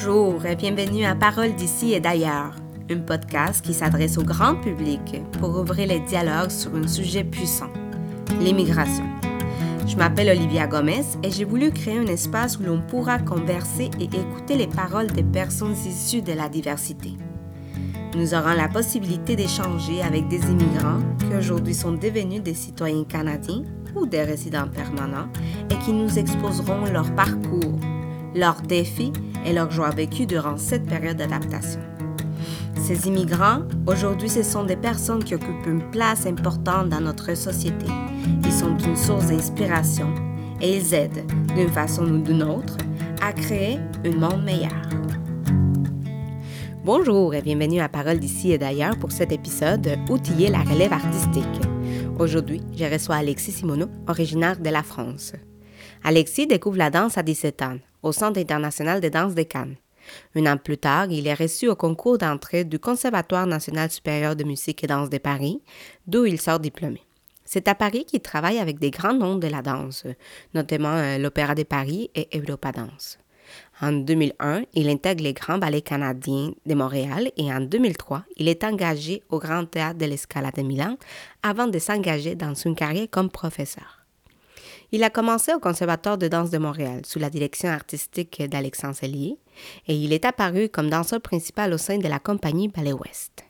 Bonjour et bienvenue à Parole d'ici et d'ailleurs, un podcast qui s'adresse au grand public pour ouvrir les dialogues sur un sujet puissant, l'immigration. Je m'appelle Olivia Gomez et j'ai voulu créer un espace où l'on pourra converser et écouter les paroles des personnes issues de la diversité. Nous aurons la possibilité d'échanger avec des immigrants qui aujourd'hui sont devenus des citoyens canadiens ou des résidents permanents et qui nous exposeront leur parcours, leurs défis et leurs joies vécues durant cette période d'adaptation. Ces immigrants, aujourd'hui, ce sont des personnes qui occupent une place importante dans notre société. Ils sont une source d'inspiration et ils aident, d'une façon ou d'une autre, à créer un monde meilleur. Bonjour et bienvenue à Parole d'ici et d'ailleurs pour cet épisode Outiller la relève artistique. Aujourd'hui, je reçois Alexis Simoneau, originaire de la France. Alexis découvre la danse à 17 ans, au Centre international de danse de Cannes. Un an plus tard, il est reçu au concours d'entrée du Conservatoire national supérieur de musique et danse de Paris, d'où il sort diplômé. C'est à Paris qu'il travaille avec des grands noms de la danse, notamment euh, l'Opéra de Paris et Europa Danse. En 2001, il intègre les Grands Ballets canadiens de Montréal et en 2003, il est engagé au Grand Théâtre de l'Escala de Milan avant de s'engager dans une carrière comme professeur. Il a commencé au Conservatoire de danse de Montréal sous la direction artistique d'Alexandre Cellier et il est apparu comme danseur principal au sein de la compagnie Ballet Ouest.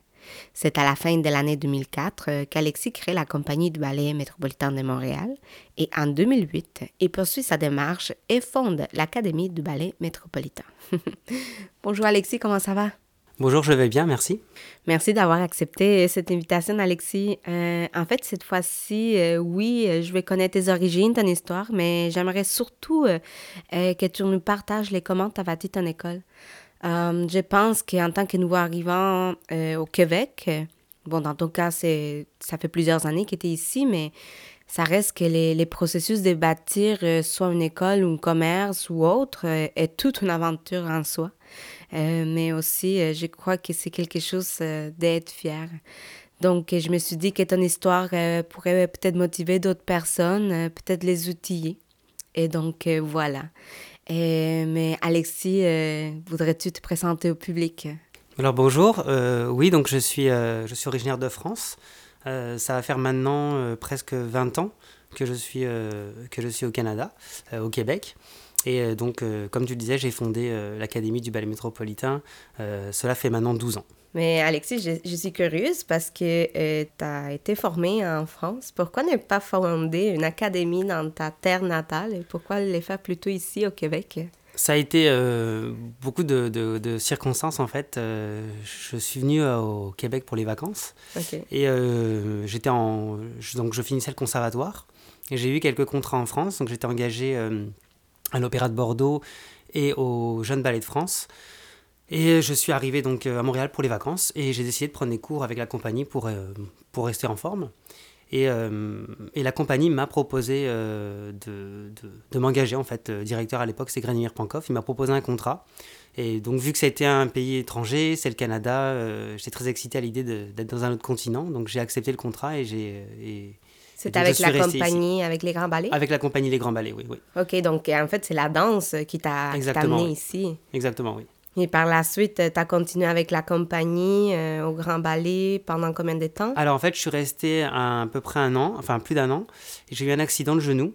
C'est à la fin de l'année 2004 euh, qu'Alexis crée la compagnie du ballet métropolitain de Montréal et en 2008, il poursuit sa démarche et fonde l'Académie du ballet métropolitain. Bonjour Alexis, comment ça va? Bonjour, je vais bien, merci. Merci d'avoir accepté cette invitation, Alexis. Euh, en fait, cette fois-ci, euh, oui, euh, je vais connaître tes origines, ton histoire, mais j'aimerais surtout que tu nous partages les comment tu as bâti ton école. je pense qu'en tant que nouveau arrivant au Québec, bon, dans ton cas, c'est, ça fait plusieurs années que tu es ici, mais ça reste que les, les processus de bâtir soit une école ou un commerce ou autre est toute une aventure en soi. Euh, mais aussi, euh, je crois que c'est quelque chose euh, d'être fier. Donc, je me suis dit que ton histoire pourrait peut-être motiver d'autres personnes, peut-être les outiller. Et donc, voilà. mais Alexis, voudrais-tu te présenter au public? Alors, bonjour. oui, donc je suis, je suis originaire de France. ça va faire maintenant presque 20 ans que je suis, que je suis au Canada, au Québec. Et euh, donc, euh, comme tu le disais, j'ai fondé euh, l'Académie du ballet métropolitain. cela fait maintenant 12 ans. Mais Alexis, je, suis curieuse parce que tu as été formé en France. Pourquoi ne pas fonder une académie dans ta terre natale et pourquoi le faire plutôt ici au Québec? Ça a été beaucoup de, de, circonstances en fait. je suis venu au Québec pour les vacances et j'étais en donc je finissais le conservatoire et j'ai eu quelques contrats en France donc j'étais engagé à l'Opéra de Bordeaux et au Jeune Ballet de France. Et je suis arrivé donc euh, à Montréal pour les vacances et j'ai décidé de prendre des cours avec la compagnie pour, euh, pour rester en forme. Et, euh, et la compagnie m'a proposé de, de, m'engager, en fait. directeur à l'époque, c'est Granimir Pankov. Il m'a proposé un contrat. Et donc, vu que c'était un pays étranger, c'est le Canada, j'étais très excité à l'idée d'être dans un autre continent. Donc, j'ai accepté le contrat et j'ai c'est avec la compagnie, avec les grands ballets? Avec la compagnie Les Grands Ballets, oui. oui. OK, donc en fait, c'est la danse qui t'a amené ici. Exactement, oui. Et par la suite, tu as continué avec la compagnie euh, au Grand Ballet pendant combien de temps? Alors en fait, je suis resté à, peu près un an, enfin plus d'un an. J'ai eu un accident de genou.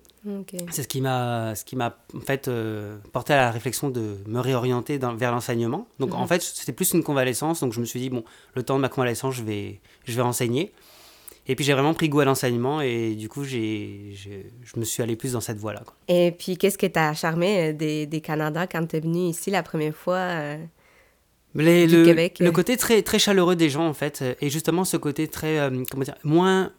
C'est ce qui m'a, ce qui m'a en fait euh, porté à la réflexion de me réorienter dans, vers l'enseignement. Donc en mhm. fait, c'était plus une convalescence. Donc je me suis dit bon, le temps de ma convalescence, je vais, je vais enseigner. Et puis j'ai vraiment pris goût à l'enseignement et du coup, j'ai, je me suis allé plus dans cette voie-là. Et puis qu'est-ce qui t'a charmé euh, des, des Canada quand tu es venu ici la première fois euh, du le, Québec? Le côté très, très chaleureux des gens en fait, et justement ce côté très, euh, comment dire, moins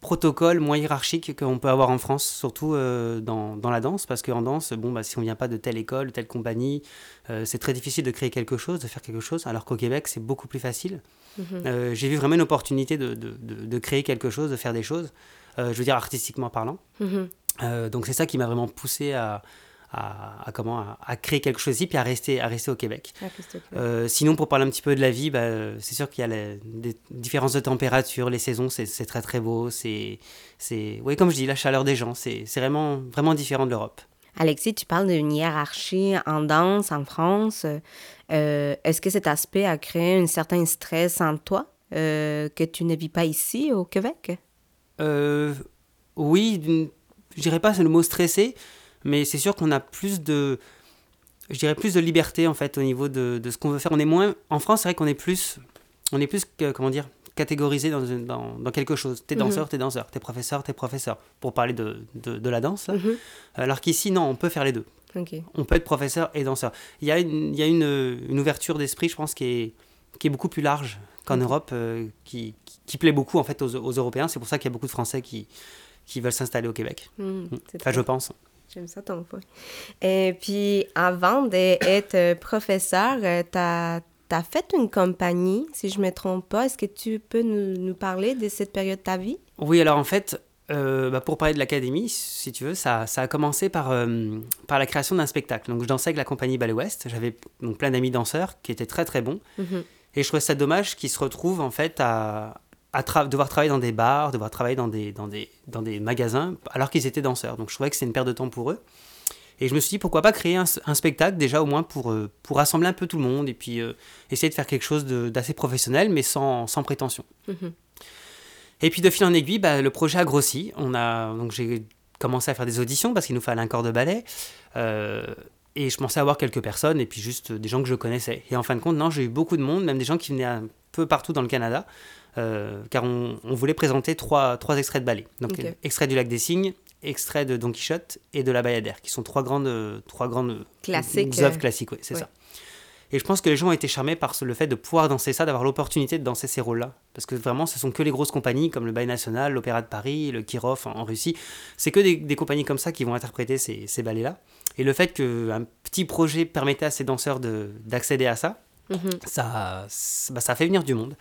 protocole moins hiérarchique qu'on peut avoir en France, surtout euh, dans, dans, la danse, parce qu'en danse, bon, bah, si on vient pas de telle école, telle compagnie, euh, c'est très difficile de créer quelque chose, de faire quelque chose, alors qu'au Québec, c'est beaucoup plus facile. Mhm. Euh, j'ai vu vraiment une opportunité de, de, de, créer quelque chose, de faire des choses, je veux dire artistiquement parlant. Mhm. donc c'est ça qui m'a vraiment poussé à, à, comment, à, créer quelque chose ici, puis à rester, à rester au Québec. Euh, sinon, pour parler un petit peu de la vie, bah, c'est sûr qu'il y a des différences de température, les saisons, c'est très très beau. C'est, oui, comme je dis, la chaleur des gens, c'est vraiment, vraiment différent de l'Europe. Alexis, tu parles d'une hiérarchie en danse en France. Euh, est-ce que cet aspect a créé un certain stress en toi euh, que tu ne vis pas ici au Québec? Euh, Oui, je dirais pas c'est le mot stressé, mais c'est sûr qu'on a plus de, je dirais plus de liberté en fait au niveau de, de ce qu'on veut faire. On est moins en France, c'est vrai qu'on est plus, on est plus comment dire catégorisé dans, dans, dans quelque chose. T'es mhm. danseur, t'es danseur. T'es professeur, t'es professeur. Pour parler de, de, la danse. Mhm. Alors qu'ici, non, on peut faire les deux. On peut être professeur et danseur. Il y a une, il y a une, une ouverture d'esprit, je pense, qui est, qui est beaucoup plus large qu'en Europe, euh, qui, qui, plaît beaucoup en fait aux, aux Européens. C'est pour ça qu'il y a beaucoup de Français qui, qui veulent s'installer au Québec. Hmm, hmm. enfin, je pense. J'aime ça ton point. Et puis, avant d'être professeur, euh, tu as fait une compagnie, si je ne me trompe pas. Est-ce que tu peux nous, nous, parler de cette période de ta vie? Oui, alors en fait, euh, bah pour parler de l'académie, si tu veux, ça, ça a commencé par, euh, par la création d'un spectacle. Donc je dansais avec la compagnie Ballet West. J'avais donc plein d'amis danseurs qui étaient très très bons. Mhm. Et je trouvais ça dommage qu'ils se retrouvent en fait à, à devoir travailler dans des bars, devoir travailler dans des, dans des, dans des magasins alors qu'ils étaient danseurs. Donc je trouvais que c'était une perte de temps pour eux. Et je me suis dit, pourquoi pas créer un, spectacle, déjà au moins pour, euh, pour rassembler un peu tout le monde et puis euh, essayer de faire quelque chose d'assez professionnel, mais sans, sans prétention. Mhm. Et puis de fil en aiguille, bah, le projet a grossi. On a, donc j'ai commencé à faire des auditions parce qu'il nous fallait un corps de ballet. Euh, et je pensais avoir quelques personnes et puis juste des gens que je connaissais. Et en fin de compte, non, j'ai eu beaucoup de monde, même des gens qui venaient un peu partout dans le Canada. Car on, on, voulait présenter trois, trois extraits de ballet. Donc, extrait du Lac des Cygnes, extrait de Don Quichotte et de La Bayadère, qui sont trois grandes, trois grandes Classiques. œuvres classiques, oui, c'est ça. Et je pense que les gens ont été charmés par le fait de pouvoir danser ça, d'avoir l'opportunité de danser ces rôles-là. Parce que vraiment, ce sont que les grosses compagnies comme le Ballet National, l'Opéra de Paris, le Kirov en, Russie. C'est que des, compagnies comme ça qui vont interpréter ces, ces ballets-là. Et le fait qu'un petit projet permettait à ces danseurs d'accéder à ça, mhm. ça, bah, ça fait venir du monde.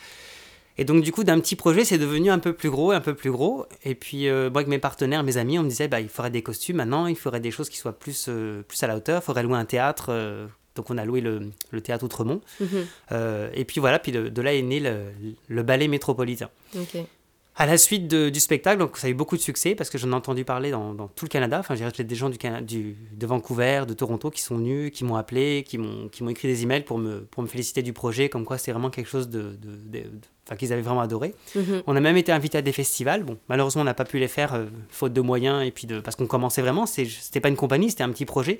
Et donc, du coup, d'un petit projet, c'est devenu un peu plus gros, un peu plus gros. Et puis, euh, moi, avec mes partenaires, mes amis, on me disait, bah, il faudrait des costumes maintenant, il faudrait des choses qui soient plus, euh, plus à la hauteur, il faudrait louer un théâtre. Euh. donc, on a loué le, le théâtre Outremont. Mhm. et puis, voilà, puis de, là est né le, le ballet métropolitain. À la suite du spectacle, donc ça a eu beaucoup de succès parce que j'en ai entendu parler dans, dans, tout le Canada. Enfin, j'ai des gens du, du, de Vancouver, de Toronto qui sont venus, qui m'ont appelé, qui m'ont écrit des emails pour me, pour me féliciter du projet, comme quoi c'est vraiment quelque chose de, de, enfin, qu'ils avaient vraiment adoré. Mhm. On a même été invité à des festivals. Bon, malheureusement, on n'a pas pu les faire euh, faute de moyens et puis de parce qu'on commençait vraiment. C'était pas une compagnie, c'était un petit projet.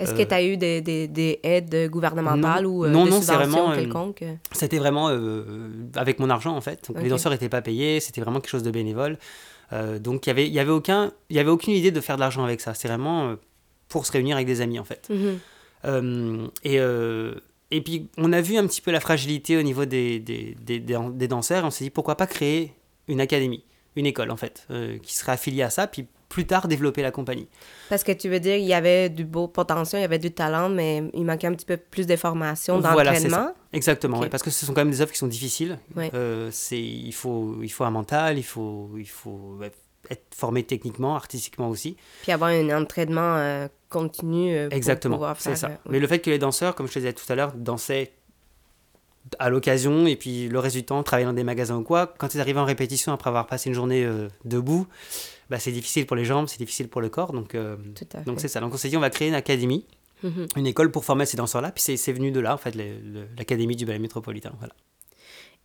Est-ce que tu as eu des, des, des, aides gouvernementales ou euh, des subventions euh, quelconques? C'était vraiment avec mon argent en fait. Les danseurs n'étaient pas payés, c'était vraiment quelque chose de bénévole. donc il y avait, y avait aucun, il y avait aucune idée de faire de l'argent avec ça. C'est vraiment pour se réunir avec des amis en fait. Mhm. et et puis, on a vu un petit peu la fragilité au niveau des, des, des, des danseurs. on s'est dit, pourquoi pas créer une académie, une école, en fait, euh, qui serait affiliée à ça, puis plus tard développer la compagnie. Parce que tu veux dire, il y avait du beau potentiel, il y avait du talent, mais il manquait un petit peu plus de formation, d'entraînement? Voilà, Exactement, parce que ce sont quand même des œuvres qui sont difficiles. Euh, c'est, il, faut, il faut un mental, il faut, il faut être formé techniquement, artistiquement aussi. Puis avoir un entraînement euh, continu euh, Exactement, c'est ça. Euh, Mais le fait que les danseurs, comme je te disais tout à l'heure, dansaient à l'occasion et puis le reste du temps travaillaient dans des magasins ou quoi, quand ils arrivaient en répétition après avoir passé une journée debout, bah, c'est difficile pour les jambes, c'est difficile pour le corps. Donc donc c'est ça. Donc on s'est dit on va créer une académie, mhm. une école pour former ces danseurs-là. Puis c'est venu de là en fait l'académie du ballet métropolitain. Voilà.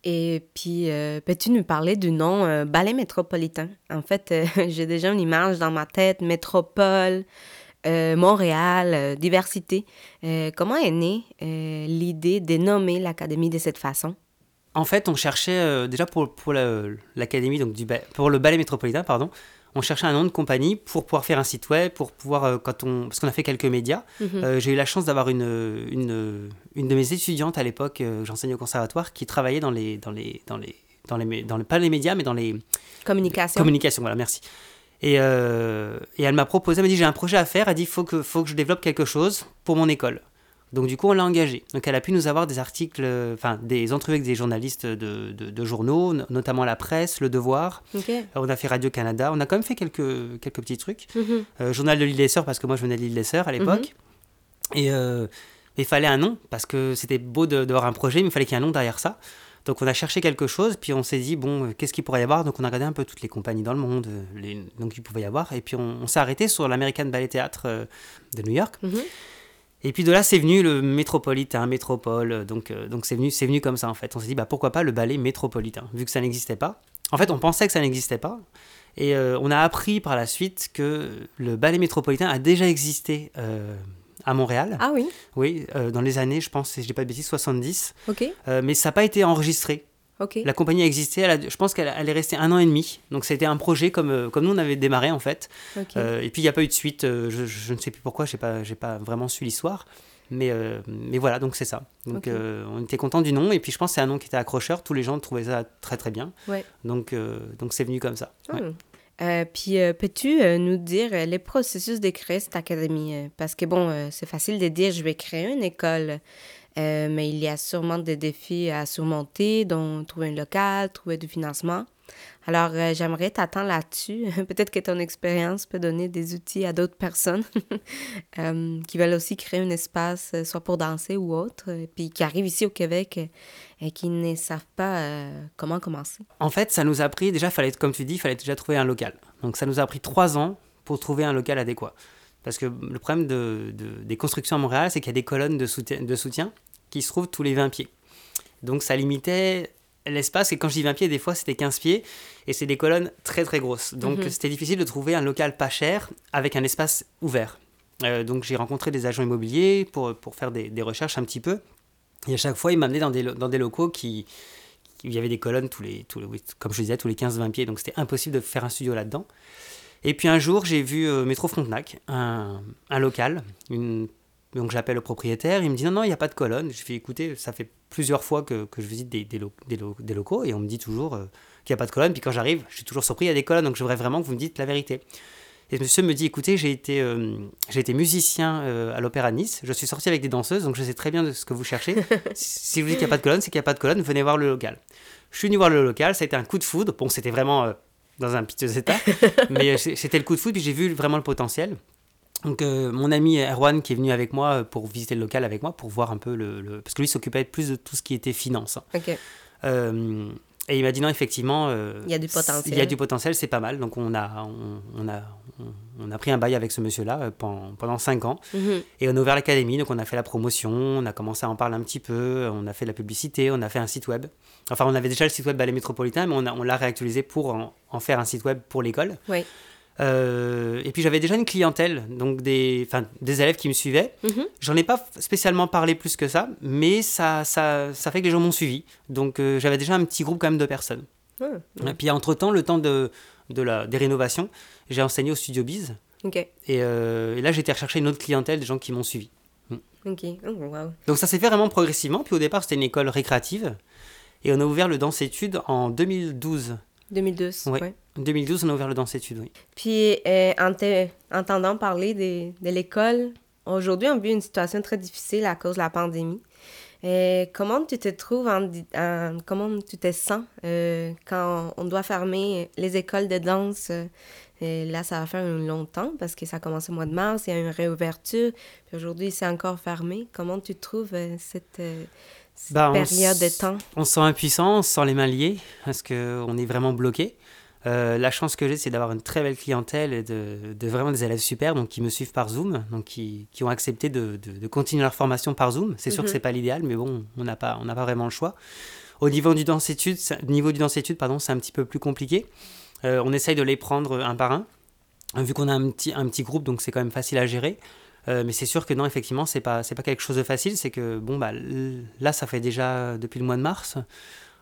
Et puis, euh, peux-tu nous parler du nom euh, ballet métropolitain? En fait, euh, j'ai déjà une image dans ma tête, métropole, Montréal, diversité. comment est née l'idée de nommer l'académie de cette façon? En fait, on cherchait déjà pour, pour l'académie, donc du, pour le ballet métropolitain, pardon, on cherchait un nom de compagnie pour pouvoir faire un site web, pour pouvoir, euh, quand on, parce qu'on a fait quelques médias. Mhm. Euh, j'ai eu la chance d'avoir une, une, une, de mes étudiantes à l'époque, euh, j'enseignais au conservatoire, qui travaillait dans les, dans les, dans les, dans les, dans les, pas les médias, mais dans les communications. Communications, voilà, merci. Et, et elle m'a proposé, elle m'a dit j'ai un projet à faire, elle dit il faut que, faut que je développe quelque chose pour mon école. Donc du coup, on l'a engagée. Donc elle a pu nous avoir des articles, enfin des entrevues avec des journalistes de, de, journaux, notamment La Presse, Le Devoir. Euh, on a fait Radio-Canada. On a quand même fait quelques, quelques petits trucs. Mhm. Euh, journal de l'île des Sœurs, parce que moi je venais de l'île des Sœurs à l'époque. Mhm. Et euh, il fallait un nom, parce que c'était beau d'avoir un projet, mais il fallait qu'il y ait un nom derrière ça. Donc on a cherché quelque chose, puis on s'est dit, bon, qu'est-ce qu'il pourrait y avoir? Donc on a regardé un peu toutes les compagnies dans le monde, les, donc il pouvait y avoir, et puis on, s'est arrêté sur l'American Ballet Theatre de New York. Mhm. Et puis de là, c'est venu le métropolitain, métropole. Donc, donc c'est venu, c'est venu comme ça en fait. On s'est dit, bah pourquoi pas le ballet métropolitain, vu que ça n'existait pas. En fait, on pensait que ça n'existait pas. Et euh, on a appris par la suite que le ballet métropolitain a déjà existé euh, à Montréal. Ah oui Oui, euh, dans les années, je pense, si je dis pas de bêtises, 70. Ok. mais ça n'a pas été enregistré. Ok. La compagnie a existé, elle je pense qu'elle est restée un an et demi. Donc c'était un projet comme, comme nous on avait démarré en fait. et puis il n'y a pas eu de suite, je, je, ne sais plus pourquoi, je n'ai pas, pas vraiment su l'histoire. Mais, euh, mais voilà, donc c'est ça. Donc euh, on était content du nom et puis je pense que c'est un nom qui était accrocheur. Tous les gens trouvaient ça très très bien. Donc euh, donc c'est venu comme ça. Ah. puis peux-tu nous dire les processus de créer cette académie Parce que bon, c'est facile de dire je vais créer une école. mais il y a sûrement des défis à surmonter, dont trouver un local, trouver du financement. Alors, euh, j'aimerais t'attendre là-dessus. Peut-être que ton expérience peut donner des outils à d'autres personnes euh, qui veulent aussi créer un espace, euh, soit pour danser ou autre, puis qui arrivent ici au Québec et qui ne savent pas comment commencer. En fait, ça nous a pris, déjà, fallait, comme tu dis, il fallait déjà trouver un local. Donc, ça nous a pris trois ans pour trouver un local adéquat. Parce que le problème de, des constructions à Montréal, c'est qu'il y a des colonnes de soutien, de soutien qui se trouvent tous les 20 pieds. Donc, ça limitait l'espace, et quand je dis 20 pieds, des fois c'était 15 pieds, et c'est des colonnes très très grosses. Donc mhm. c'était difficile de trouver un local pas cher avec un espace ouvert. Euh, donc j'ai rencontré des agents immobiliers pour, pour faire des, des, recherches un petit peu, et à chaque fois ils m'amenaient dans des, dans des locaux qui, où il y avait des colonnes, tous les, tous les, comme je disais, tous les 15-20 pieds, donc c'était impossible de faire un studio là-dedans. Et puis un jour, j'ai vu euh, Métro Frontenac, un, un local, une donc j'appelle le propriétaire, il me dit non, non, il n'y a pas de colonne. Je fais écouter, ça fait plusieurs fois que, que je visite des, des, des, locaux et on me dit toujours euh, qu'il n'y a pas de colonne. Puis quand j'arrive, je suis toujours surpris, il y a des colonnes, donc je voudrais vraiment que vous me dites la vérité. Et monsieur me dit écoutez, j'ai été, euh, j'ai été musicien euh, à l'Opéra Nice, je suis sorti avec des danseuses, donc je sais très bien de ce que vous cherchez. si, je vous dis qu'il n'y a pas de colonne, c'est qu'il n'y a pas de colonne, venez voir le local. Je suis venu voir le local, ça a été un coup de foudre. Bon, c'était vraiment dans un piteux état, mais c'était le coup de foudre, puis j'ai vu vraiment le potentiel. Donc euh, mon ami Erwan qui est venu avec moi pour visiter le local avec moi pour voir un peu le, parce que lui s'occupait plus de tout ce qui était finance. Euh, et il m'a dit non effectivement euh, il y a du potentiel. Il y a du potentiel, c'est pas mal. Donc on a on, a on, a pris un bail avec ce monsieur là pendant, pendant cinq ans mhm. et on a ouvert l'académie donc on a fait la promotion, on a commencé à en parler un petit peu, on a fait de la publicité, on a fait un site web. Enfin on avait déjà le site web Ballet Métropolitain mais on on l'a réactualisé pour en, en, faire un site web pour l'école. Oui. Euh, et puis j'avais déjà une clientèle, donc des, des élèves qui me suivaient. Mhm. J'en ai pas spécialement parlé plus que ça, mais ça, ça, ça fait que les gens m'ont suivi. Donc euh, j'avais déjà un petit groupe quand même de personnes. Et puis entre-temps, le temps de, de la, des rénovations, j'ai enseigné au Studio Biz. Euh, et, là, j'ai été rechercher une autre clientèle, des gens qui m'ont suivi. Mm. Oh, donc ça s'est fait vraiment progressivement. Puis au départ, c'était une école récréative. Et on a ouvert le Danse-Études en 2012. 2012, oui. En 2012, on a ouvert le Danse Études, oui. Puis, euh, en t'entendant parler de, l'école, aujourd'hui, on vit une situation très difficile à cause de la pandémie. Et euh, comment tu te trouves, en, comment tu te sens euh, quand on doit fermer les écoles de danse? Et là, ça va faire un long temps parce que ça a commencé au mois de mars, il y a une réouverture, puis aujourd'hui, c'est encore fermé. Comment tu trouves cette, bah, période de temps? On se sent impuissant, on se sent les mains liées parce qu'on est vraiment bloqué. Euh, la chance que j'ai, c'est d'avoir une très belle clientèle et de, vraiment des élèves super, donc qui me suivent par Zoom, donc qui, ont accepté de, continuer leur formation par Zoom. C'est sûr que que mhm. c'est pas l'idéal, mais bon, on n'a pas, on pas vraiment le choix. Au niveau du danse-études, niveau du pardon, c'est un petit peu plus compliqué. Euh, on essaye de les prendre un par un, vu qu'on a un petit, un petit groupe, donc c'est quand même facile à gérer. Euh, mais c'est sûr que non, effectivement, c'est pas, c'est pas quelque chose de facile. C'est que bon, bah là, ça fait déjà depuis le mois de mars.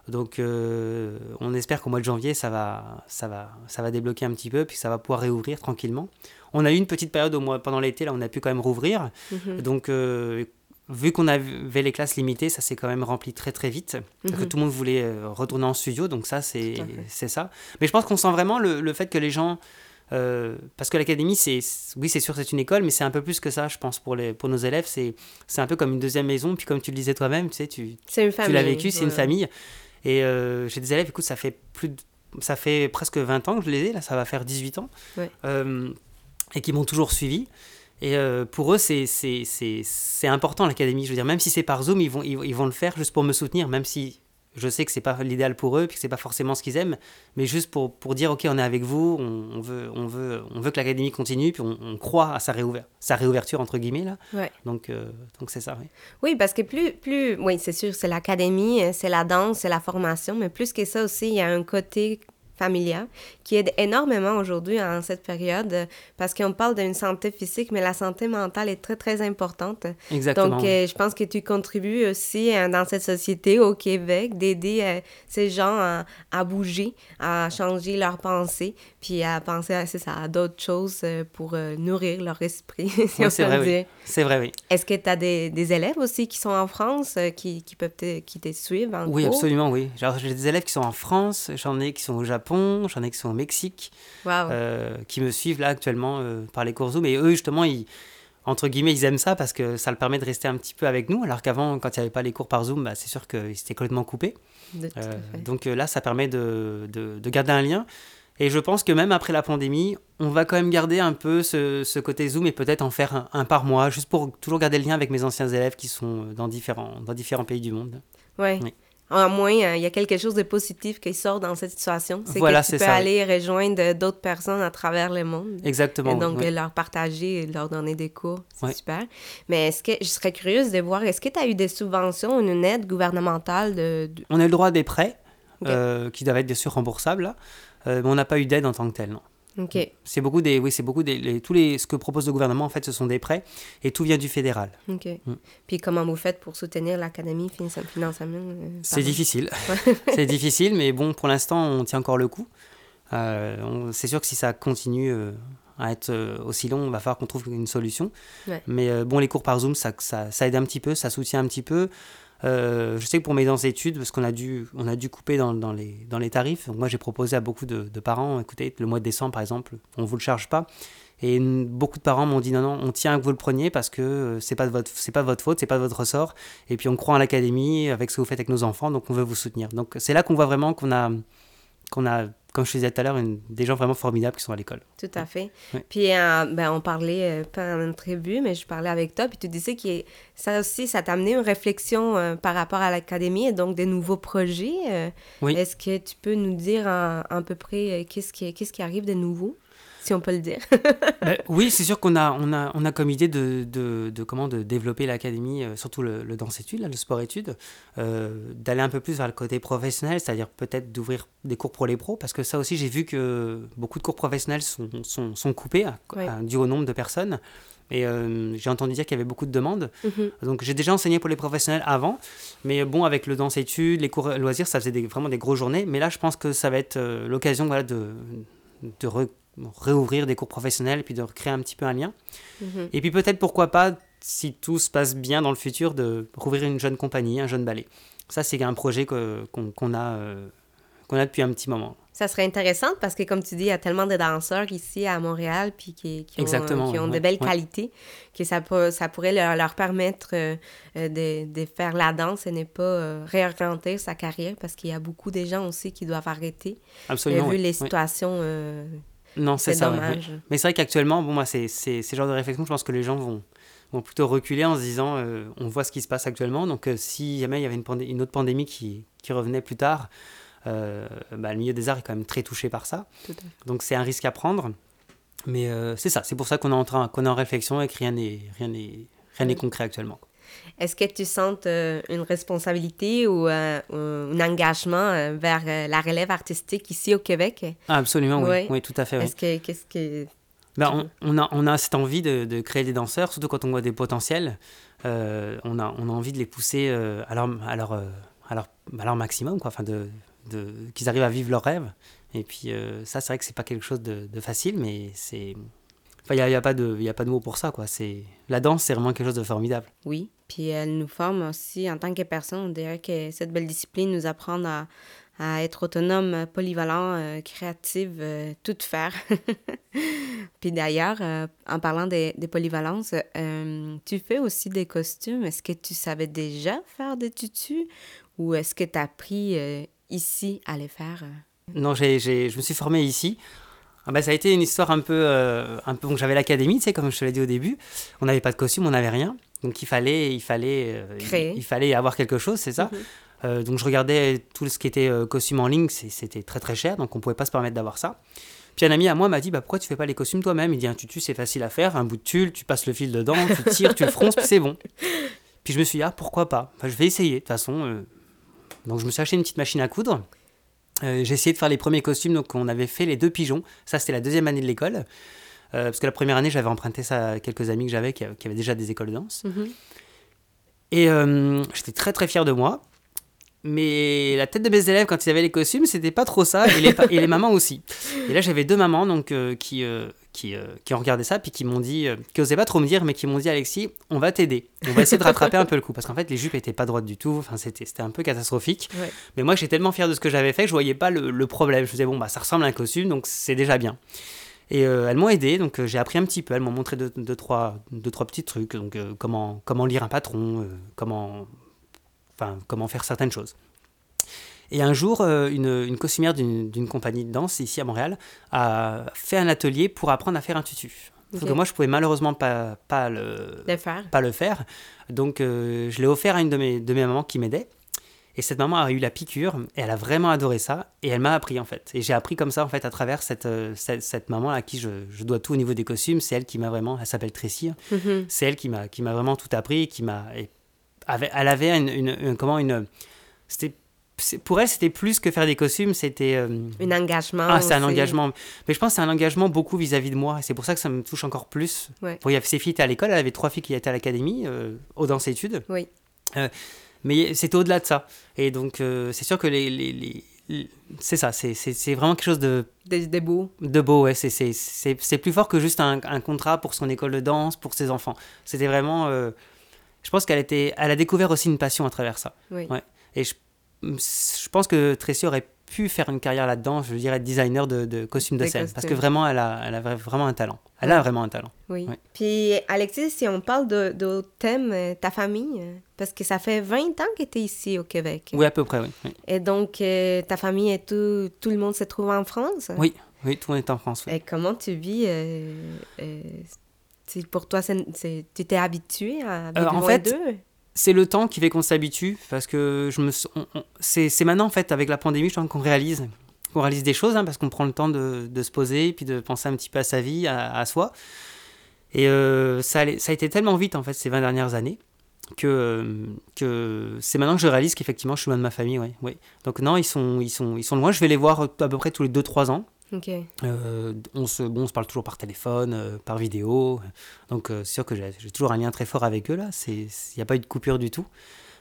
Donc euh, on espère qu'au mois de janvier, ça va, ça, va, ça va débloquer un petit peu, puis ça va pouvoir réouvrir tranquillement. On a eu une petite période au mois, pendant l'été, là on a pu quand même rouvrir. Mhm. Donc euh, vu qu'on avait les classes limitées, ça s'est quand même rempli très très vite. que mhm. tout le monde voulait euh, retourner en studio, donc ça c'est ça. Mais je pense qu'on sent vraiment le, le, fait que les gens... parce que l'académie, c'est oui, c'est sûr, c'est une école, mais c'est un peu plus que ça, je pense, pour, les, pour nos élèves. C'est un peu comme une deuxième maison. Puis comme tu le disais toi-même, tu sais, tu, tu l'as vécu, c'est une famille. Et euh, j'ai des élèves, écoute, ça fait plus ça fait presque 20 ans que je les ai, là ça va faire 18 ans, euh, et qui m'ont toujours suivi. Et euh, pour eux, c'est, c'est, important l'académie. Je veux dire, même si c'est par Zoom, ils vont, ils, vont le faire juste pour me soutenir, même si je sais que c'est pas l'idéal pour eux, puis que c'est pas forcément ce qu'ils aiment, mais juste pour, pour dire ok, on est avec vous, on, veut, on veut, on veut que l'académie continue, puis on, croit à sa, réouverture, sa réouverture entre guillemets là. Donc, euh, donc c'est ça. Oui. oui, parce que plus, plus, oui, c'est sûr, c'est l'académie, c'est la danse, c'est la formation, mais plus que ça aussi, il y a un côté familial qui aide énormément aujourd'hui en cette période parce qu'on parle d'une santé physique, mais la santé mentale est très, très importante. Exactement. Donc, euh, je pense que tu contribues aussi euh, dans cette société au Québec d'aider euh, ces gens à, bouger, à changer leurs pensées, puis à penser à, ça, à d'autres choses pour nourrir leur esprit, si c'est vrai, Oui. C'est vrai, oui. Est-ce que tu as des, des, élèves aussi qui sont en France, qui, qui peuvent te, qui te suivre en Oui, absolument, oui. J'ai des élèves qui sont en France, j'en ai qui sont au Japon, j'en ai qui sont Mexique, euh, qui me suivent là actuellement euh, par les cours Zoom. Et eux, justement, ils, entre guillemets, ils aiment ça parce que ça leur permet de rester un petit peu avec nous. Alors qu'avant, quand il n'y avait pas les cours par Zoom, bah, c'est sûr qu'ils étaient complètement coupés. Euh, donc là, ça permet de, de, garder un lien. Et je pense que même après la pandémie, on va quand même garder un peu ce, ce côté Zoom et peut-être en faire un, par mois, juste pour toujours garder le lien avec mes anciens élèves qui sont dans différents, dans différents pays du monde. Ouais. Oui. En moins, euh, il y a quelque chose de positif qui sort dans cette situation. C'est que tu peux aller rejoindre d'autres personnes à travers le monde. Exactement. Et donc, leur partager et leur donner des cours. C'est super. Mais est-ce que je serais curieuse de voir, est-ce que tu as eu des subventions, une aide gouvernementale de... On a le droit à des prêts euh, qui doivent être bien sûr remboursables, euh, mais on n'a pas eu d'aide en tant que telle, non. C'est beaucoup des, oui, c'est beaucoup des, tous les, ce que propose le gouvernement en fait, ce sont des prêts et tout vient du fédéral. Ok. Mm. Puis comment vous faites pour soutenir l'académie financièrement euh, C'est difficile, c'est difficile, mais bon, pour l'instant, on tient encore le coup. Euh, c'est sûr que si ça continue euh, à être aussi long, il va falloir qu'on trouve une solution. Mais bon, les cours par Zoom, ça, ça, ça, aide un petit peu, ça soutient un petit peu. Euh, je sais que pour mes études, parce qu'on a dû, on a dû couper dans, les, tarifs, donc moi j'ai proposé à beaucoup de, parents, écoutez, le mois de décembre par exemple, on ne vous le charge pas. Et beaucoup de parents m'ont dit non, non, on tient à que vous le preniez parce que euh, c'est pas de votre, c'est pas votre faute, c'est pas de votre ressort. Et puis on croit en l'académie avec ce que vous faites avec nos enfants, donc on veut vous soutenir. Donc c'est là qu'on voit vraiment qu'on a, qu'on a comme je disais tout à l'heure, des gens vraiment formidables qui sont à l'école. Tout à fait. Puis, euh, ben, on parlait, euh, pas en entrevue, mais je parlais avec toi, puis tu disais que ça aussi, ça t'a amené une réflexion euh, par rapport à l'académie et donc des nouveaux projets. oui. Est-ce que tu peux nous dire à, peu près qu'est-ce qui, qu'est-ce qui arrive de nouveau? Si on peut le dire. Ben, oui, c'est sûr qu'on a, on a, on a comme idée de, de, de comment de développer l'académie, euh, surtout le, le danse-études, le sport-études, euh, d'aller un peu plus vers le côté professionnel, c'est-à-dire peut-être d'ouvrir des cours pour les pros, parce que ça aussi, j'ai vu que beaucoup de cours professionnels sont, sont, sont coupés à, dû au nombre de personnes. Et euh, j'ai entendu dire qu'il y avait beaucoup de demandes. Mhm. Donc j'ai déjà enseigné pour les professionnels avant. Mais bon, avec le danse-études, les cours loisirs, ça faisait vraiment des grosses journées. Mais là, je pense que ça va être l'occasion voilà, de, de, réouvrir des cours professionnels et puis de recréer un petit peu un lien. Mhm. Et puis peut-être pourquoi pas, si tout se passe bien dans le futur, de rouvrir une jeune compagnie, un jeune ballet. Ça, c'est un projet qu'on a, euh, qu'on a depuis un petit moment. Ça serait intéressant parce que, comme tu dis, il y a tellement de danseurs ici à Montréal puis qui, qui ont, qui ont de belles qualités que ça, ça pourrait leur, leur permettre euh, de, de, faire la danse et ne pas euh, réorienter sa carrière parce qu'il y a beaucoup de gens aussi qui doivent arrêter. Absolument. vu les situations non, c'est ça. Mais c'est vrai qu'actuellement, bon, moi, c'est ce genre de réflexion, je pense que les gens vont, vont plutôt reculer en se disant euh, on voit ce qui se passe actuellement. Donc, euh, si jamais il y avait une, une autre pandémie qui, qui, revenait plus tard, euh, bah, le milieu des arts est quand même très touché par ça. Donc, c'est un risque à prendre. Mais c'est ça, c'est pour ça qu'on est, en train, qu'on est en réflexion et que rien n'est concret actuellement. Est-ce que tu sens euh, une responsabilité ou euh, un engagement euh, vers la relève artistique ici au Québec? Ah, absolument, oui. oui. tout à fait. Est-ce que, qu'est-ce que... Ben, on, a, on a cette envie de, de, créer des danseurs, surtout quand on voit des potentiels. on, a, on a envie de les pousser à leur, à leur, à leur, maximum, quoi. Enfin, de, de, qu'ils arrivent à vivre leurs rêves. Et puis ça, c'est vrai que c'est pas quelque chose de, de facile, mais c'est il n'y a, pas de, y a pas de mots pour ça, quoi. C'est... La danse, c'est vraiment quelque chose de formidable. Oui, puis elle nous forme aussi en tant que personne. On dirait que cette belle discipline nous apprend à, à être autonome, polyvalent, euh, créative, euh, tout faire. puis d'ailleurs, euh, en parlant des, des polyvalences, tu fais aussi des costumes. Est-ce que tu savais déjà faire des tutus ou est-ce que tu as appris ici à les faire? Non, j'ai, j'ai, je me suis formé ici. Ah bah, ça a été une histoire un peu. Euh, un peu j'avais l'académie, tu sais, comme je te l'ai dit au début. On n'avait pas de costume, on n'avait rien. Donc il fallait, il, fallait, euh, il, fallait avoir quelque chose, c'est ça. Mhm. donc je regardais tout ce qui était costume en ligne, c'était très très cher, donc on pouvait pas se permettre d'avoir ça. Puis un ami à moi m'a dit bah, Pourquoi tu fais pas les costumes toi-même? Il dit Un tutu, c'est facile à faire, un bout de tulle, tu passes le fil dedans, tu tires, tu le fronces, puis c'est bon. Puis je me suis dit Ah, pourquoi pas? Je vais essayer, de toute façon. Euh. Donc je me suis acheté une petite machine à coudre. Euh, j'ai essayé de faire les premiers costumes, donc on avait fait les deux pigeons. Ça, c'était la deuxième année de l'école. Euh, parce que la première année, j'avais emprunté ça à quelques amis que j'avais qui, avaient déjà des écoles de danse. Mm-hmm. Et j'étais très très fier de moi. Mais la tête de mes élèves, quand ils avaient les costumes, c'était pas trop ça, et les, et les mamans aussi. Et là, j'avais deux mamans donc, euh, qui, euh, qui, euh, qui, ont regardé ça, puis qui m'ont dit, qui osaient pas trop me dire, mais qui m'ont dit Alexis, on va t'aider. On va essayer de rattraper un peu le coup. Parce qu'en fait, les jupes étaient pas droites du tout, enfin, c'était un peu catastrophique. Mais moi, j'étais tellement fier de ce que j'avais fait que je voyais pas le, le, problème. Je me disais, bon, bah, ça ressemble à un costume, donc c'est déjà bien. Et elles m'ont aidé, donc j'ai appris un petit peu. Elles m'ont montré deux, deux, trois, deux, trois petits trucs, donc comment, comment lire un patron, comment, enfin, comment faire certaines choses. Et un jour, euh, une, une costumière d'une compagnie de danse ici à Montréal a fait un atelier pour apprendre à faire un tutu. Okay. moi, je pouvais malheureusement pas, pas, le, faire. pas le faire. Donc, euh, je l'ai offert à une de mes, de mes mamans qui m'aidait. Et cette maman a eu la piqûre et elle a vraiment adoré ça. Et elle m'a appris en fait. Et j'ai appris comme ça en fait à travers cette, euh, cette, cette, maman à qui je, je, dois tout au niveau des costumes. C'est elle qui m'a vraiment, elle s'appelle Tracy. Mm-hmm. C'est elle qui m'a, qui m'a vraiment tout appris. Qui m'a, elle avait une, une comment une, c'était pour elle, c'était plus que faire des costumes, c'était... Euh, un engagement. Ah, c'est un engagement. Mais je pense que c'est un engagement beaucoup vis-à-vis de moi. C'est pour ça que ça me touche encore plus. Ouais. Bon, il y avait ses filles étaient à l'école, elle avait trois filles qui étaient à l'académie, euh, aux danses-études. Oui. Euh, mais c'était au-delà de ça. Et donc, euh, c'est sûr que les... les, c'est ça, c'est vraiment quelque chose de... De, beau. De beau, ouais. C'est plus fort que juste un, un, contrat pour son école de danse, pour ses enfants. C'était vraiment... je pense qu'elle elle a découvert aussi une passion à travers ça. Oui. Ouais. Et je je pense que Tracy aurait pu faire une carrière là-dedans, je dirais designer de, costumes de scène, parce que vraiment, elle a, elle a vraiment un talent. Elle a vraiment un talent. Oui. Puis, Alexis, si on parle de, de thème, euh, ta famille, euh, parce que ça fait 20 ans que tu es ici au Québec. Oui, à peu près, oui. Et donc, euh, ta famille et tout, tout le monde se trouve en France? Oui, oui, tout le monde est en France. Et comment tu vis pour toi, tu t'es habitué à vivre en fait, c'est le temps qui fait qu'on s'habitue parce que je me c'est maintenant en fait avec la pandémie je pense qu'on réalise qu'on réalise des choses hein, parce qu'on prend le temps de, de, se poser puis de penser un petit peu à sa vie à, soi. Et euh, ça, ça a été tellement vite en fait ces 20 dernières années que, que c'est maintenant que je réalise qu'effectivement je suis loin de ma famille ouais, ouais. donc non ils sont, ils, sont, ils sont loin. Je vais les voir à peu près tous les 2-3 ans euh, on, se, bon, on se parle toujours par téléphone, euh, par vidéo. Donc, euh, c'est sûr que j'ai toujours un lien très fort avec eux. là. Il n'y a pas eu de coupure du tout.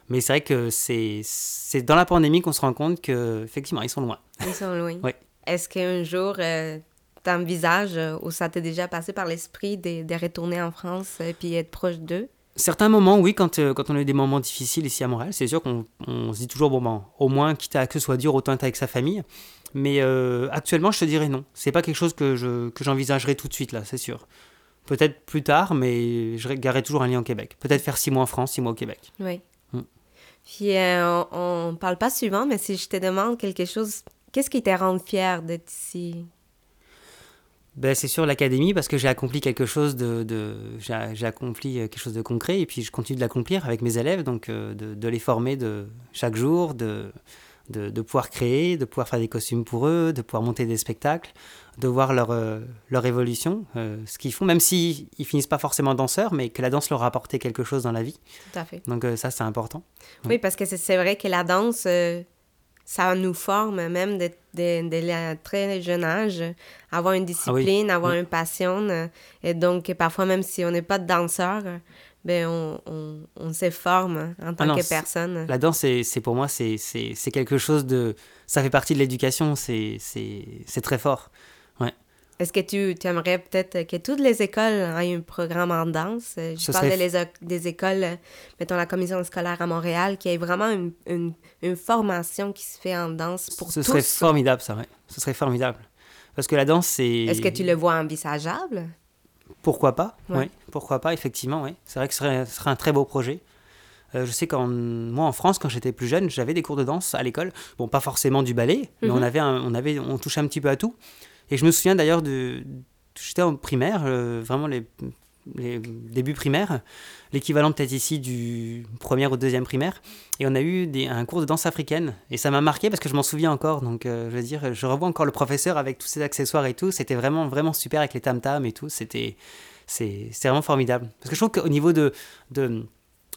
Mais c'est vrai que c'est dans la pandémie qu'on se rend compte qu'effectivement, ils sont loin. Ils sont loin. oui. Est-ce qu'un jour, tu envisages, ou ça t'est déjà passé par l'esprit de, de, retourner en France et puis être proche d'eux? Certains moments, oui, quand, quand on a eu des moments difficiles ici à Montréal, c'est sûr qu'on se dit toujours, bon, ben, au moins, quitte à que ce soit dur, autant être avec sa famille. Mais euh, actuellement, je te dirais non. C'est pas quelque chose que je que j'envisagerais tout de suite là, c'est sûr. Peut-être plus tard, mais je garderai toujours un lien au Québec. Peut-être faire six mois en France, six mois au Québec. Oui. Mm. Puis euh, on, ne parle pas souvent, mais si je te demande quelque chose, qu'est-ce qui te rend fier d'être ici? Ben, c'est sûr l'académie parce que j'ai accompli quelque chose de, de j'ai accompli quelque chose de concret et puis je continue de l'accomplir avec mes élèves donc euh, de, de, les former de chaque jour de de, pouvoir créer, de pouvoir faire des costumes pour eux, de pouvoir monter des spectacles, de voir leur, euh, leur évolution, euh, ce qu'ils font, même s'ils ne finissent pas forcément danseurs, mais que la danse leur a apporté quelque chose dans la vie. Tout à fait. Donc euh, ça, c'est important. Oui, parce que c'est vrai que la danse, ça nous forme même dès de, de, très jeune âge, avoir une ah discipline, avoir une passion. et donc, parfois, même si on n'est pas de danseur, ben on, on, on se forme en tant ah que personne. La danse, c'est pour moi, c'est quelque chose de... Ça fait partie de l'éducation, c'est très fort. Ouais. Est-ce que tu, tu aimerais peut-être que toutes les écoles aient un programme en danse? Je parle des, des écoles, mettons la commission scolaire à Montréal, qui ait vraiment une, une, une formation qui se fait en danse pour Ce tous. Ce serait formidable, ça, ouais. Ce serait formidable. Parce que la danse, c'est... Est-ce que tu le vois envisageable? Pourquoi pas Oui, pourquoi pas, effectivement, oui. C'est vrai que ce serait, ce serait, un très beau projet. Euh, je sais qu'en moi en France, quand j'étais plus jeune, j'avais des cours de danse à l'école. Bon, pas forcément du ballet, mais on mhm. avait, on avait, on touchait un petit peu à tout. Et je me souviens d'ailleurs de, j'étais en primaire, euh, vraiment les les débuts primaires, l'équivalent peut-être ici du premier ou deuxième primaire. Et on a eu des, un cours de danse africaine. Et ça m'a marqué parce que je m'en souviens encore. Donc, je veux dire, je revois encore le professeur avec tous ses accessoires et tout. C'était vraiment, vraiment super avec les tam-tams et tout. C'était, c'est, vraiment formidable. Parce que je trouve qu'au niveau de, de,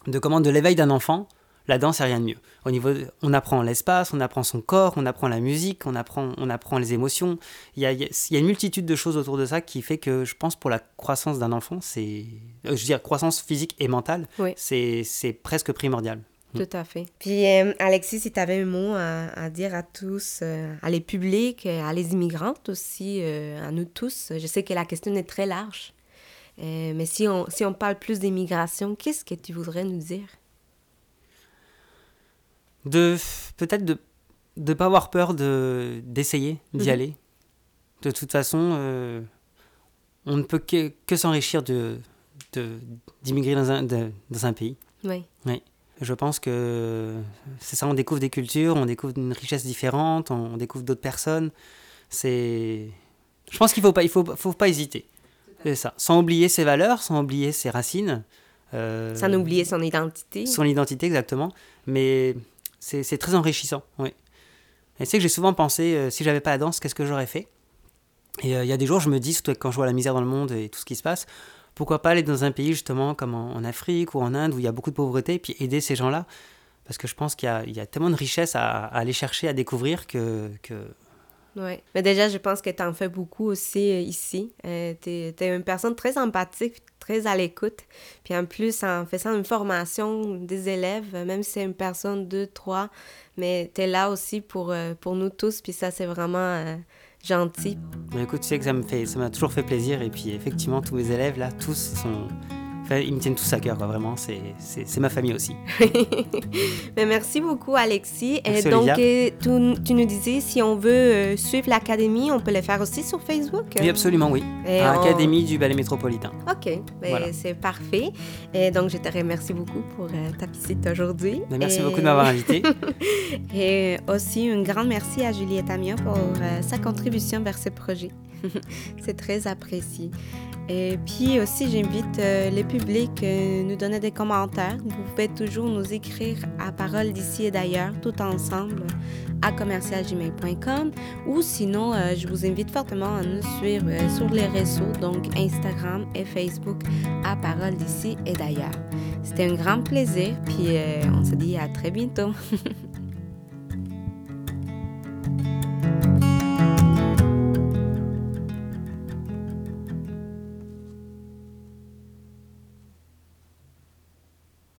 de, comment, de l'éveil d'un enfant, la danse, c'est rien de mieux. Au niveau, on apprend l'espace, on apprend son corps, on apprend la musique, on apprend, on apprend les émotions. Il y, a, il y a une multitude de choses autour de ça qui fait que je pense pour la croissance d'un enfant, c'est, euh, je veux dire, croissance physique et mentale, c'est, c'est presque primordial. Mm. Tout à fait. Puis, euh, Alexis, si tu avais un mot à, dire à tous, euh, à les publics, à les immigrantes aussi, à nous tous, je sais que la question est très large. mais si on, si on parle plus d'immigration, qu'est-ce que tu voudrais nous dire? De peut-être de ne pas avoir peur de d'essayer d'y mhm. aller. De toute façon, euh, on ne peut que, que s'enrichir de d'immigrer dans un, dans un pays. Oui. oui. Je pense que c'est ça, on découvre des cultures, on découvre une richesse différente, on découvre d'autres personnes. C'est... Je pense qu'il ne faut pas, il faut, faut pas hésiter. C'est ça. Sans oublier ses valeurs, sans oublier ses racines. Euh, sans oublier son identité. Son identité, exactement. Mais c'est très enrichissant, oui. Et c'est que j'ai souvent pensé, euh, si j'avais pas la danse, qu'est-ce que j'aurais fait? Et euh, il y a des jours, je me dis, surtout quand je vois la misère dans le monde et tout ce qui se passe, pourquoi pas aller dans un pays justement comme en, Afrique ou en Inde où il y a beaucoup de pauvreté, et puis aider ces gens-là? Parce que je pense qu'il y, y, a tellement de richesse à, aller chercher, à découvrir que... Oui, mais déjà, je pense que tu en fais beaucoup aussi euh, ici. tu es, une personne très empathique, très à l'écoute. Puis en plus, en faisant une formation des élèves, même si c'est une personne, deux, trois, mais tu es là aussi pour, euh, pour nous tous. Puis ça, c'est vraiment euh, gentil. Mais écoute, tu sais que ça me fait, ça m'a toujours fait plaisir. Et puis effectivement, tous mes élèves, là, tous sont ils me tiennent tous à cœur, vraiment. C'est ma famille aussi. Mais merci beaucoup, Alexis. et donc, euh, tu, tu, nous disais, si on veut euh, suivre l'Académie, on peut le faire aussi sur Facebook? Oui, absolument, oui. Académie du Ballet Métropolitain. OK, ben, c'est parfait. Et donc, je te remercie beaucoup pour euh, ta visite aujourd'hui. Ben, merci beaucoup de m'avoir invité. et aussi, un grand merci à Juliette Amia pour sa contribution vers ce projet. c'est très apprécié. Et puis aussi, j'invite euh, le public à nous donner des commentaires. Vous pouvez toujours nous écrire à parole d'ici et d'ailleurs, tout ensemble, à commercialgmail.com. Ou sinon, euh, je vous invite fortement à nous suivre sur les réseaux, donc Instagram et Facebook, à parole d'ici et d'ailleurs. C'était un grand plaisir, puis on se dit à très bientôt.